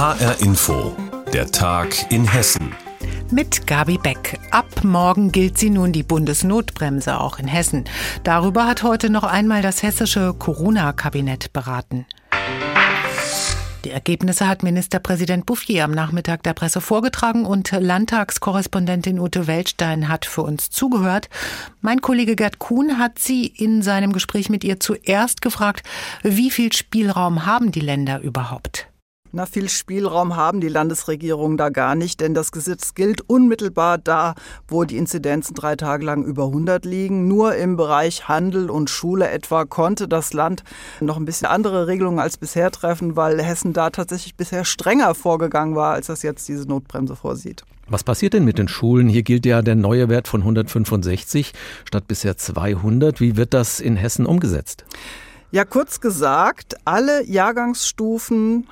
HR Info, der Tag in Hessen. Mit Gabi Beck. Ab morgen gilt sie nun die Bundesnotbremse auch in Hessen. Darüber hat heute noch einmal das hessische Corona-Kabinett beraten. Die Ergebnisse hat Ministerpräsident Bouffier am Nachmittag der Presse vorgetragen und Landtagskorrespondentin Ute Weltstein hat für uns zugehört. Mein Kollege Gerd Kuhn hat sie in seinem Gespräch mit ihr zuerst gefragt, wie viel Spielraum haben die Länder überhaupt? Na, viel Spielraum haben die Landesregierungen da gar nicht, denn das Gesetz gilt unmittelbar da, wo die Inzidenzen drei Tage lang über 100 liegen. Nur im Bereich Handel und Schule etwa konnte das Land noch ein bisschen andere Regelungen als bisher treffen, weil Hessen da tatsächlich bisher strenger vorgegangen war, als das jetzt diese Notbremse vorsieht. Was passiert denn mit den Schulen? Hier gilt ja der neue Wert von 165 statt bisher 200. Wie wird das in Hessen umgesetzt? Ja, kurz gesagt, alle Jahrgangsstufen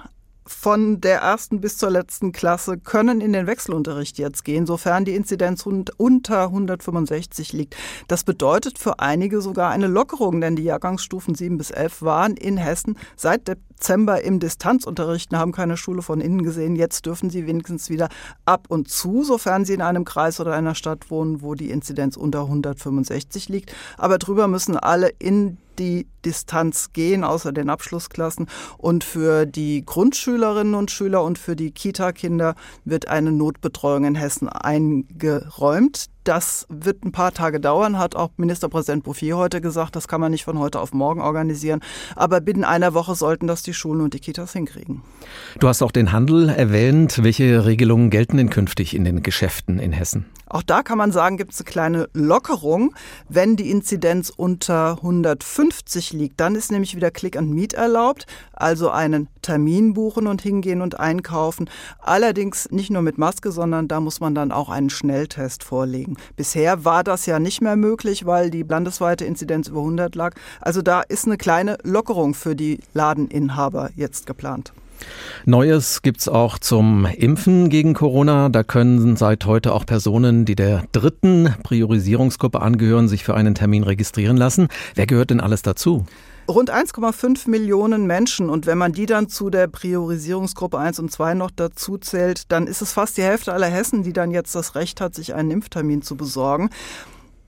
von der ersten bis zur letzten Klasse können in den Wechselunterricht jetzt gehen, sofern die Inzidenz unter 165 liegt. Das bedeutet für einige sogar eine Lockerung, denn die Jahrgangsstufen 7 bis 11 waren in Hessen seit Dezember im Distanzunterricht und haben keine Schule von innen gesehen. Jetzt dürfen sie wenigstens wieder ab und zu, sofern sie in einem Kreis oder einer Stadt wohnen, wo die Inzidenz unter 165 liegt. Aber drüber müssen alle in die Distanz gehen, außer den Abschlussklassen. Und für die Grundschülerinnen und Schüler und für die Kita-Kinder wird eine Notbetreuung in Hessen eingeräumt. Das wird ein paar Tage dauern, hat auch Ministerpräsident Bouffier heute gesagt. Das kann man nicht von heute auf morgen organisieren. Aber binnen einer Woche sollten das die Schulen und die Kitas hinkriegen. Du hast auch den Handel erwähnt. Welche Regelungen gelten denn künftig in den Geschäften in Hessen? Auch da kann man sagen, gibt es eine kleine Lockerung. Wenn die Inzidenz unter 150 liegt, dann ist nämlich wieder Click and Meet erlaubt, also einen Termin buchen und hingehen und einkaufen. Allerdings nicht nur mit Maske, sondern da muss man dann auch einen Schnelltest vorlegen. Bisher war das ja nicht mehr möglich, weil die landesweite Inzidenz über 100 lag. Also da ist eine kleine Lockerung für die Ladeninhaber jetzt geplant. Neues gibt es auch zum Impfen gegen Corona. Da können seit heute auch Personen, die der dritten Priorisierungsgruppe angehören, sich für einen Termin registrieren lassen. Wer gehört denn alles dazu? Rund 1,5 Millionen Menschen und wenn man die dann zu der Priorisierungsgruppe 1 und 2 noch dazu zählt, dann ist es fast die Hälfte aller Hessen, die dann jetzt das Recht hat, sich einen Impftermin zu besorgen.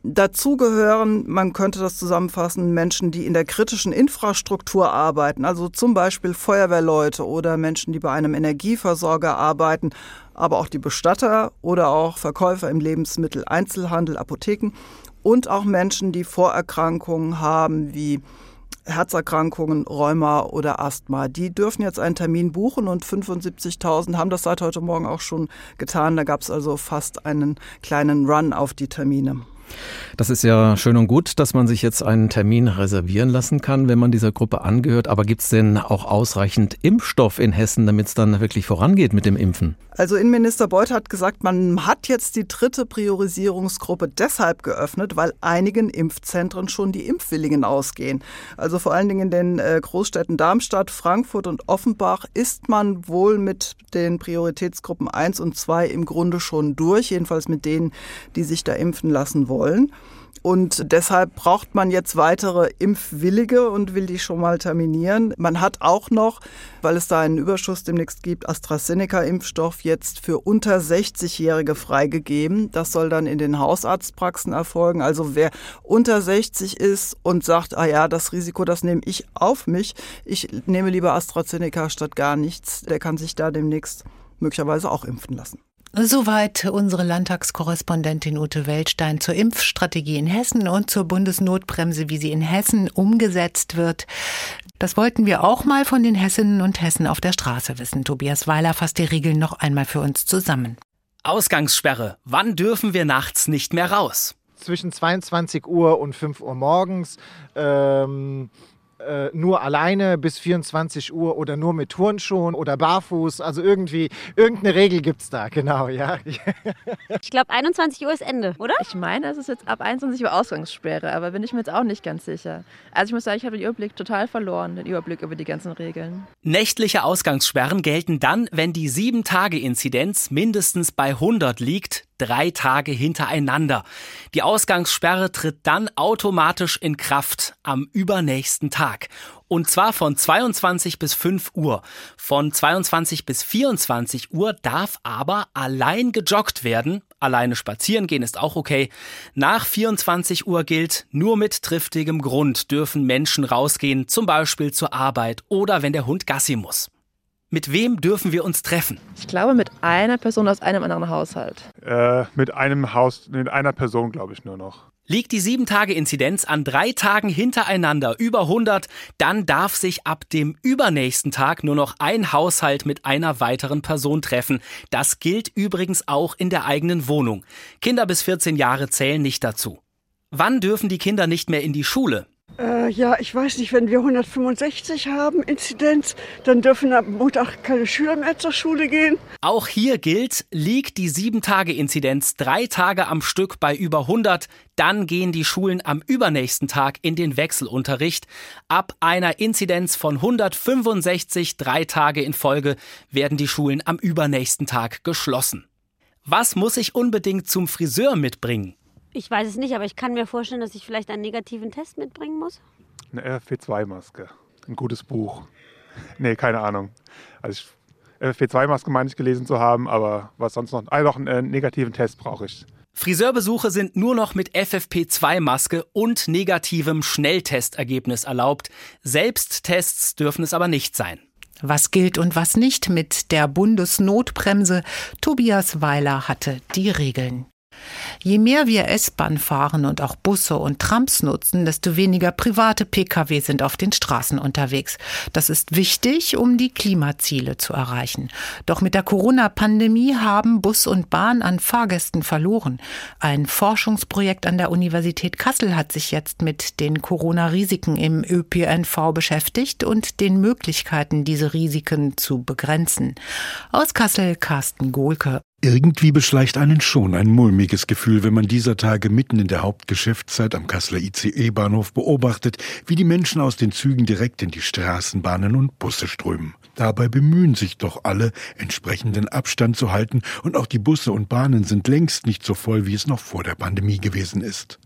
Dazu gehören, man könnte das zusammenfassen, Menschen, die in der kritischen Infrastruktur arbeiten, also zum Beispiel Feuerwehrleute oder Menschen, die bei einem Energieversorger arbeiten, aber auch die Bestatter oder auch Verkäufer im Lebensmitteleinzelhandel, Apotheken und auch Menschen, die Vorerkrankungen haben wie Herzerkrankungen, Rheuma oder Asthma. Die dürfen jetzt einen Termin buchen und 75.000 haben das seit heute Morgen auch schon getan. Da gab es also fast einen kleinen Run auf die Termine. Das ist ja schön und gut, dass man sich jetzt einen Termin reservieren lassen kann, wenn man dieser Gruppe angehört. Aber gibt es denn auch ausreichend Impfstoff in Hessen, damit es dann wirklich vorangeht mit dem Impfen? Also Innenminister Beuth hat gesagt, man hat jetzt die dritte Priorisierungsgruppe deshalb geöffnet, weil einigen Impfzentren schon die Impfwilligen ausgehen. Also vor allen Dingen in den äh, Großstädten Darmstadt, Frankfurt und Offenbach ist man wohl mit den Prioritätsgruppen 1 und 2 im Grunde schon durch, jedenfalls mit denen, die sich da impfen lassen wollen wollen. Und deshalb braucht man jetzt weitere Impfwillige und will die schon mal terminieren. Man hat auch noch, weil es da einen Überschuss demnächst gibt, AstraZeneca-Impfstoff jetzt für unter 60-Jährige freigegeben. Das soll dann in den Hausarztpraxen erfolgen. Also wer unter 60 ist und sagt, ah ja, das Risiko, das nehme ich auf mich. Ich nehme lieber AstraZeneca statt gar nichts. Der kann sich da demnächst möglicherweise auch impfen lassen. Soweit unsere Landtagskorrespondentin Ute Weltstein zur Impfstrategie in Hessen und zur Bundesnotbremse, wie sie in Hessen umgesetzt wird. Das wollten wir auch mal von den Hessinnen und Hessen auf der Straße wissen. Tobias Weiler fasst die Regeln noch einmal für uns zusammen. Ausgangssperre. Wann dürfen wir nachts nicht mehr raus? Zwischen 22 Uhr und 5 Uhr morgens. Ähm äh, nur alleine bis 24 Uhr oder nur mit Turnschuhen oder barfuß. Also irgendwie, irgendeine Regel gibt es da, genau, ja. Ich glaube, 21 Uhr ist Ende, oder? Ich meine, es ist jetzt ab 21 Uhr Ausgangssperre, aber bin ich mir jetzt auch nicht ganz sicher. Also ich muss sagen, ich habe den Überblick total verloren, den Überblick über die ganzen Regeln. Nächtliche Ausgangssperren gelten dann, wenn die 7-Tage-Inzidenz mindestens bei 100 liegt, drei Tage hintereinander. Die Ausgangssperre tritt dann automatisch in Kraft am übernächsten Tag. Und zwar von 22 bis 5 Uhr. Von 22 bis 24 Uhr darf aber allein gejoggt werden. Alleine spazieren gehen ist auch okay. Nach 24 Uhr gilt, nur mit triftigem Grund dürfen Menschen rausgehen, zum Beispiel zur Arbeit oder wenn der Hund Gassi muss. Mit wem dürfen wir uns treffen? Ich glaube mit einer Person aus einem anderen Haushalt. Äh, mit einem Haus, mit einer Person glaube ich nur noch. Liegt die 7-Tage-Inzidenz an drei Tagen hintereinander über 100, dann darf sich ab dem übernächsten Tag nur noch ein Haushalt mit einer weiteren Person treffen. Das gilt übrigens auch in der eigenen Wohnung. Kinder bis 14 Jahre zählen nicht dazu. Wann dürfen die Kinder nicht mehr in die Schule? Äh, ja, ich weiß nicht, wenn wir 165 haben Inzidenz, dann dürfen ab Montag keine Schüler mehr zur Schule gehen. Auch hier gilt, liegt die 7-Tage-Inzidenz drei Tage am Stück bei über 100, dann gehen die Schulen am übernächsten Tag in den Wechselunterricht. Ab einer Inzidenz von 165 drei Tage in Folge werden die Schulen am übernächsten Tag geschlossen. Was muss ich unbedingt zum Friseur mitbringen? Ich weiß es nicht, aber ich kann mir vorstellen, dass ich vielleicht einen negativen Test mitbringen muss. Eine FFP2-Maske. Ein gutes Buch. Nee, keine Ahnung. Also FFP2-Maske meine ich gelesen zu haben, aber was sonst noch? Ah, doch, einen äh, negativen Test brauche ich. Friseurbesuche sind nur noch mit FFP2-Maske und negativem Schnelltestergebnis erlaubt. Selbsttests dürfen es aber nicht sein. Was gilt und was nicht mit der Bundesnotbremse? Tobias Weiler hatte die Regeln. Je mehr wir S-Bahn fahren und auch Busse und Trams nutzen, desto weniger private Pkw sind auf den Straßen unterwegs. Das ist wichtig, um die Klimaziele zu erreichen. Doch mit der Corona-Pandemie haben Bus und Bahn an Fahrgästen verloren. Ein Forschungsprojekt an der Universität Kassel hat sich jetzt mit den Corona-Risiken im ÖPNV beschäftigt und den Möglichkeiten, diese Risiken zu begrenzen. Aus Kassel Carsten Gohlke. Irgendwie beschleicht einen schon ein mulmiges Gefühl, wenn man dieser Tage mitten in der Hauptgeschäftszeit am Kasseler ICE-Bahnhof beobachtet, wie die Menschen aus den Zügen direkt in die Straßenbahnen und Busse strömen. Dabei bemühen sich doch alle, entsprechenden Abstand zu halten, und auch die Busse und Bahnen sind längst nicht so voll, wie es noch vor der Pandemie gewesen ist.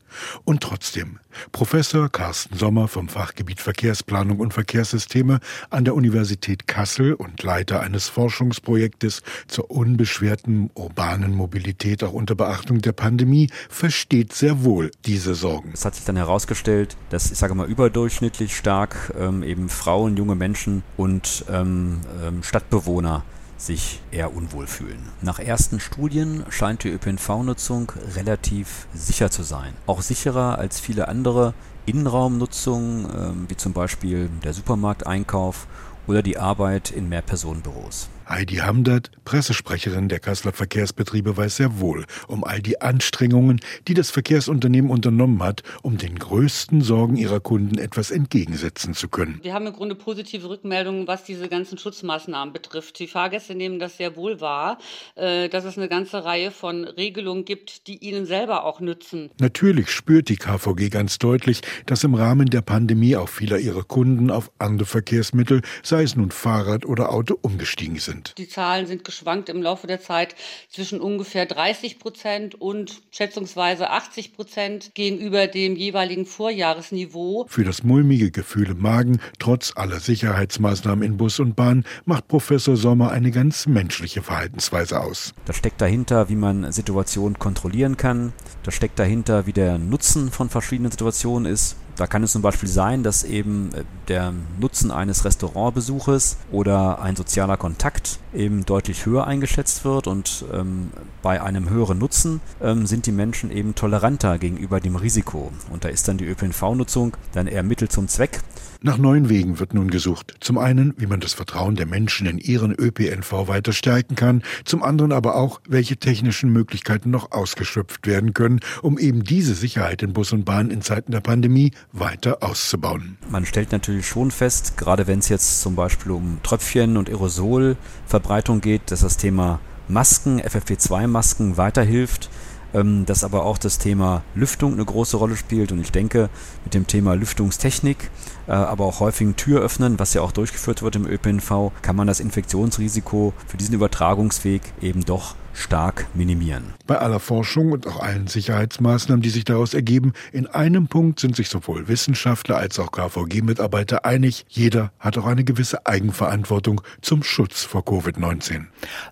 Und trotzdem, Professor Carsten Sommer vom Fachgebiet Verkehrsplanung und Verkehrssysteme an der Universität Kassel und Leiter eines Forschungsprojektes zur unbeschwerten urbanen Mobilität auch unter Beachtung der Pandemie, versteht sehr wohl diese Sorgen. Es hat sich dann herausgestellt, dass, ich sage mal, überdurchschnittlich stark ähm, eben Frauen, junge Menschen und ähm, ähm, Stadtbewohner sich eher unwohl fühlen. Nach ersten Studien scheint die ÖPNV-Nutzung relativ sicher zu sein. Auch sicherer als viele andere Innenraumnutzungen, äh, wie zum Beispiel der Supermarkteinkauf oder die Arbeit in Mehrpersonenbüros. Heidi Hamdert, Pressesprecherin der Kasseler Verkehrsbetriebe, weiß sehr wohl um all die Anstrengungen, die das Verkehrsunternehmen unternommen hat, um den größten Sorgen ihrer Kunden etwas entgegensetzen zu können. Wir haben im Grunde positive Rückmeldungen, was diese ganzen Schutzmaßnahmen betrifft. Die Fahrgäste nehmen das sehr wohl wahr, äh, dass es eine ganze Reihe von Regelungen gibt, die ihnen selber auch nützen. Natürlich spürt die KVG ganz deutlich, dass im Rahmen der Pandemie auch vieler ihrer Kunden auf andere Verkehrsmittel, sei es nun Fahrrad oder Auto, umgestiegen sind sind. Die Zahlen sind geschwankt im Laufe der Zeit zwischen ungefähr 30 Prozent und schätzungsweise 80 Prozent gegenüber dem jeweiligen Vorjahresniveau. Für das mulmige Gefühl im Magen, trotz aller Sicherheitsmaßnahmen in Bus und Bahn, macht Professor Sommer eine ganz menschliche Verhaltensweise aus. Das steckt dahinter, wie man Situationen kontrollieren kann. Das steckt dahinter, wie der Nutzen von verschiedenen Situationen ist. Da kann es zum Beispiel sein, dass eben äh, der Nutzen eines Restaurantbesuches oder ein sozialer Kontakt eben deutlich höher eingeschätzt wird und ähm, bei einem höheren Nutzen ähm, sind die Menschen eben toleranter gegenüber dem Risiko. Und da ist dann die ÖPNV-Nutzung dann eher Mittel zum Zweck. Nach neuen Wegen wird nun gesucht. Zum einen, wie man das Vertrauen der Menschen in ihren ÖPNV weiter stärken kann, zum anderen aber auch, welche technischen Möglichkeiten noch ausgeschöpft werden können, um eben diese Sicherheit in Bus und Bahn in Zeiten der Pandemie weiter auszubauen. Man stellt natürlich schon fest, gerade wenn es jetzt zum Beispiel um Tröpfchen und Aerosolverbreitung geht, dass das Thema Masken, FFP2-Masken weiterhilft ähm, dass aber auch das Thema Lüftung eine große Rolle spielt. Und ich denke, mit dem Thema Lüftungstechnik äh, aber auch häufigen Türöffnen, was ja auch durchgeführt wird im ÖPNV, kann man das Infektionsrisiko für diesen Übertragungsweg eben doch stark minimieren. Bei aller Forschung und auch allen Sicherheitsmaßnahmen, die sich daraus ergeben, in einem Punkt sind sich sowohl Wissenschaftler als auch KVG-Mitarbeiter einig, jeder hat auch eine gewisse Eigenverantwortung zum Schutz vor Covid-19.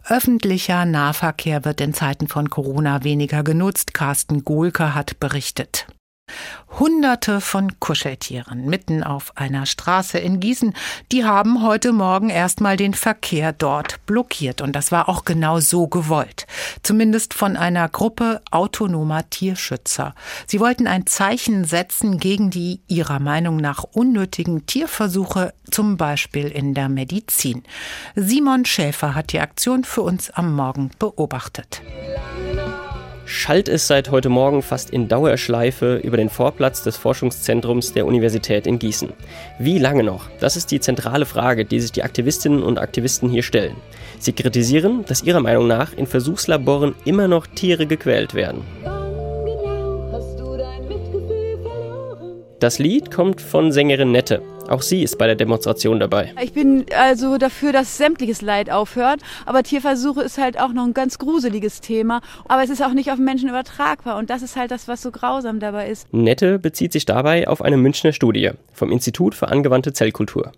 Öffentlicher Nahverkehr wird in Zeiten von Corona weniger genutzt. Carsten Gohlke hat berichtet. Hunderte von Kuscheltieren mitten auf einer Straße in Gießen, die haben heute Morgen erstmal den Verkehr dort blockiert. Und das war auch genau so gewollt. Zumindest von einer Gruppe autonomer Tierschützer. Sie wollten ein Zeichen setzen gegen die ihrer Meinung nach unnötigen Tierversuche, zum Beispiel in der Medizin. Simon Schäfer hat die Aktion für uns am Morgen beobachtet schallt es seit heute Morgen fast in Dauerschleife über den Vorplatz des Forschungszentrums der Universität in Gießen. Wie lange noch? Das ist die zentrale Frage, die sich die Aktivistinnen und Aktivisten hier stellen. Sie kritisieren, dass ihrer Meinung nach in Versuchslaboren immer noch Tiere gequält werden. Das Lied kommt von Sängerin Nette. Auch sie ist bei der Demonstration dabei. Ich bin also dafür, dass sämtliches Leid aufhört. Aber Tierversuche ist halt auch noch ein ganz gruseliges Thema. Aber es ist auch nicht auf Menschen übertragbar. Und das ist halt das, was so grausam dabei ist. Nette bezieht sich dabei auf eine Münchner Studie vom Institut für angewandte Zellkultur.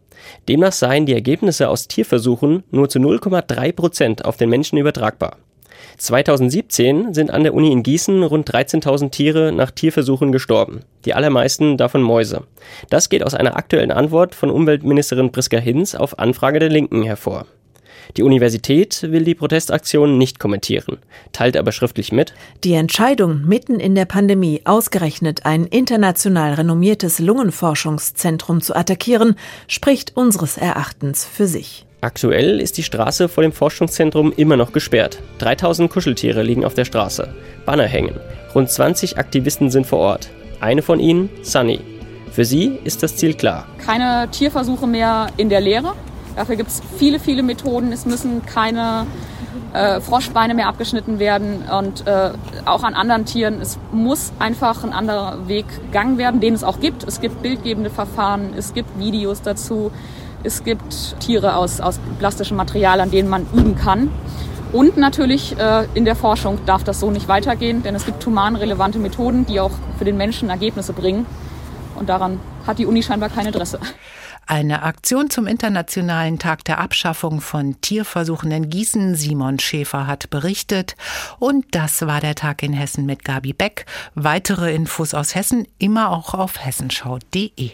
Demnach seien die Ergebnisse aus Tierversuchen nur zu 0,3 Prozent auf den Menschen übertragbar. 2017 sind an der Uni in Gießen rund 13.000 Tiere nach Tierversuchen gestorben, die allermeisten davon Mäuse. Das geht aus einer aktuellen Antwort von Umweltministerin Priska Hinz auf Anfrage der Linken hervor. Die Universität will die Protestaktion nicht kommentieren, teilt aber schriftlich mit. Die Entscheidung, mitten in der Pandemie ausgerechnet ein international renommiertes Lungenforschungszentrum zu attackieren, spricht unseres Erachtens für sich. Aktuell ist die Straße vor dem Forschungszentrum immer noch gesperrt. 3000 Kuscheltiere liegen auf der Straße. Banner hängen. Rund 20 Aktivisten sind vor Ort. Eine von ihnen, Sunny. Für sie ist das Ziel klar. Keine Tierversuche mehr in der Leere. Dafür gibt es viele, viele Methoden. Es müssen keine äh, Froschbeine mehr abgeschnitten werden und äh, auch an anderen Tieren. Es muss einfach ein anderer Weg gegangen werden, den es auch gibt. Es gibt bildgebende Verfahren, es gibt Videos dazu. Es gibt Tiere aus, aus plastischem Material, an denen man üben kann. Und natürlich äh, in der Forschung darf das so nicht weitergehen, denn es gibt humanrelevante Methoden, die auch für den Menschen Ergebnisse bringen. Und daran hat die Uni scheinbar kein Interesse. Eine Aktion zum Internationalen Tag der Abschaffung von Tierversuchen in Gießen. Simon Schäfer hat berichtet. Und das war der Tag in Hessen mit Gabi Beck. Weitere Infos aus Hessen immer auch auf hessenschau.de.